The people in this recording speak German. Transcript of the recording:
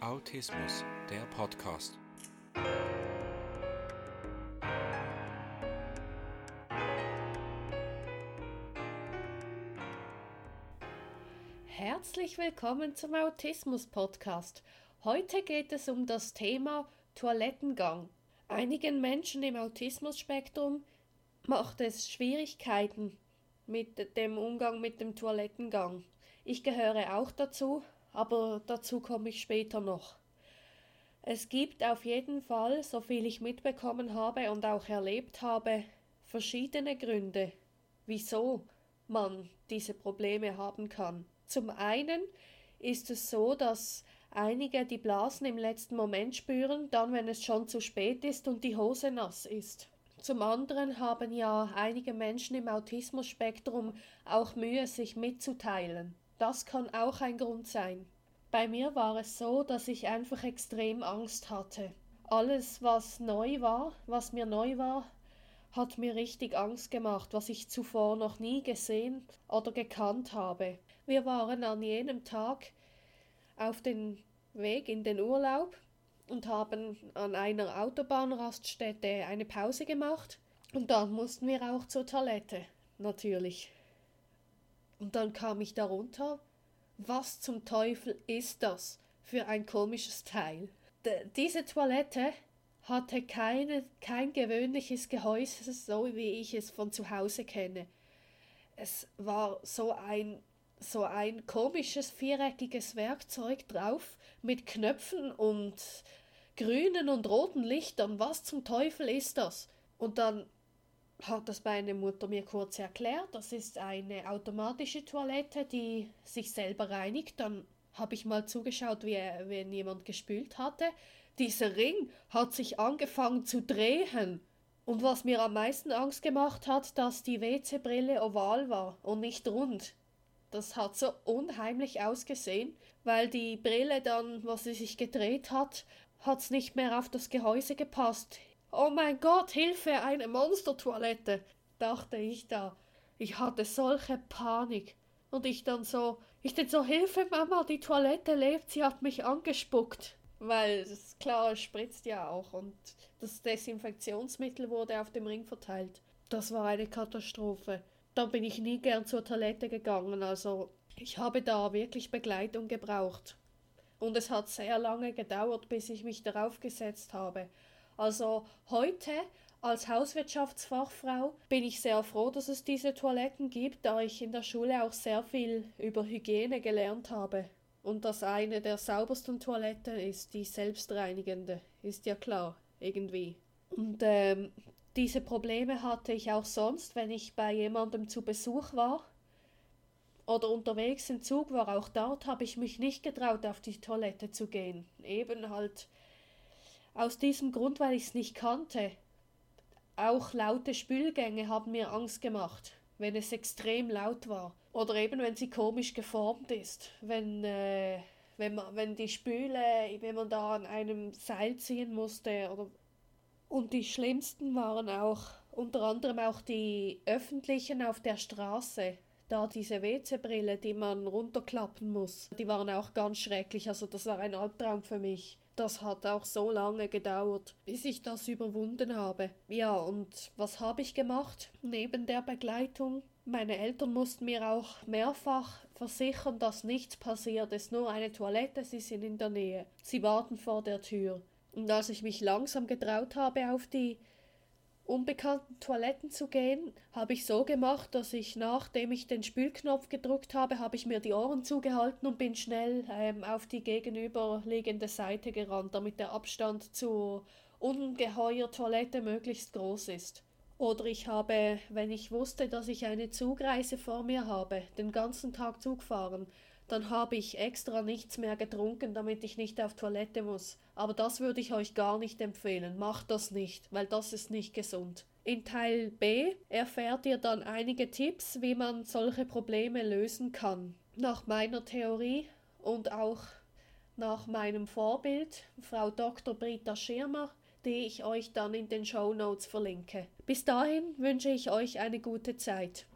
Autismus, der Podcast. Herzlich willkommen zum Autismus Podcast. Heute geht es um das Thema Toilettengang. Einigen Menschen im Autismus-Spektrum macht es Schwierigkeiten mit dem Umgang mit dem Toilettengang. Ich gehöre auch dazu, aber dazu komme ich später noch. Es gibt auf jeden Fall, so viel ich mitbekommen habe und auch erlebt habe, verschiedene Gründe, wieso man diese Probleme haben kann. Zum einen ist es so, dass einige die Blasen im letzten Moment spüren, dann wenn es schon zu spät ist und die Hose nass ist. Zum anderen haben ja einige Menschen im Autismus-Spektrum auch Mühe, sich mitzuteilen. Das kann auch ein Grund sein. Bei mir war es so, dass ich einfach extrem Angst hatte. Alles, was neu war, was mir neu war, hat mir richtig Angst gemacht, was ich zuvor noch nie gesehen oder gekannt habe. Wir waren an jenem Tag auf den Weg in den Urlaub und haben an einer Autobahnraststätte eine Pause gemacht und dann mussten wir auch zur Toilette, natürlich. Und dann kam ich darunter. Was zum Teufel ist das für ein komisches Teil? D diese Toilette hatte keine, kein gewöhnliches Gehäuse, so wie ich es von zu Hause kenne. Es war so ein, so ein komisches viereckiges Werkzeug drauf mit Knöpfen und grünen und roten Lichtern. Was zum Teufel ist das? Und dann hat das meine Mutter mir kurz erklärt. Das ist eine automatische Toilette, die sich selber reinigt. Dann habe ich mal zugeschaut, wie wenn jemand gespült hatte. Dieser Ring hat sich angefangen zu drehen. Und was mir am meisten Angst gemacht hat, dass die WC-Brille oval war und nicht rund. Das hat so unheimlich ausgesehen, weil die Brille dann, was sie sich gedreht hat, hat's nicht mehr auf das Gehäuse gepasst. Oh mein Gott, Hilfe, eine Monstertoilette, dachte ich da. Ich hatte solche Panik. Und ich dann so, ich dann so, Hilfe, Mama, die Toilette lebt, sie hat mich angespuckt. Weil klar, es spritzt ja auch und das Desinfektionsmittel wurde auf dem Ring verteilt. Das war eine Katastrophe. Da bin ich nie gern zur Toilette gegangen, also ich habe da wirklich Begleitung gebraucht. Und es hat sehr lange gedauert, bis ich mich darauf gesetzt habe. Also heute als Hauswirtschaftsfachfrau bin ich sehr froh, dass es diese Toiletten gibt, da ich in der Schule auch sehr viel über Hygiene gelernt habe. Und das eine der saubersten Toiletten ist die selbstreinigende, ist ja klar, irgendwie. Und ähm, diese Probleme hatte ich auch sonst, wenn ich bei jemandem zu Besuch war oder unterwegs im Zug war. Auch dort habe ich mich nicht getraut, auf die Toilette zu gehen. Eben halt aus diesem Grund, weil ich es nicht kannte. Auch laute Spülgänge haben mir Angst gemacht, wenn es extrem laut war. Oder eben, wenn sie komisch geformt ist. Wenn, äh, wenn, man, wenn die Spüle, wenn man da an einem Seil ziehen musste. Oder und die schlimmsten waren auch unter anderem auch die öffentlichen auf der Straße. Da diese WC-Brille, die man runterklappen muss, die waren auch ganz schrecklich. Also das war ein Albtraum für mich das hat auch so lange gedauert, bis ich das überwunden habe. Ja, und was habe ich gemacht? Neben der Begleitung meine Eltern mussten mir auch mehrfach versichern, dass nichts passiert ist, nur eine Toilette, sie sind in der Nähe. Sie warten vor der Tür. Und als ich mich langsam getraut habe, auf die unbekannten Toiletten zu gehen, habe ich so gemacht, dass ich, nachdem ich den Spülknopf gedrückt habe, habe ich mir die Ohren zugehalten und bin schnell ähm, auf die gegenüberliegende Seite gerannt, damit der Abstand zur ungeheuer Toilette möglichst groß ist. Oder ich habe, wenn ich wusste, dass ich eine Zugreise vor mir habe, den ganzen Tag Zug fahren, dann habe ich extra nichts mehr getrunken, damit ich nicht auf Toilette muss. Aber das würde ich euch gar nicht empfehlen. Macht das nicht, weil das ist nicht gesund. In Teil B erfährt ihr dann einige Tipps, wie man solche Probleme lösen kann. Nach meiner Theorie und auch nach meinem Vorbild, Frau Dr. Britta Schirmer, die ich euch dann in den Show Notes verlinke. Bis dahin wünsche ich euch eine gute Zeit.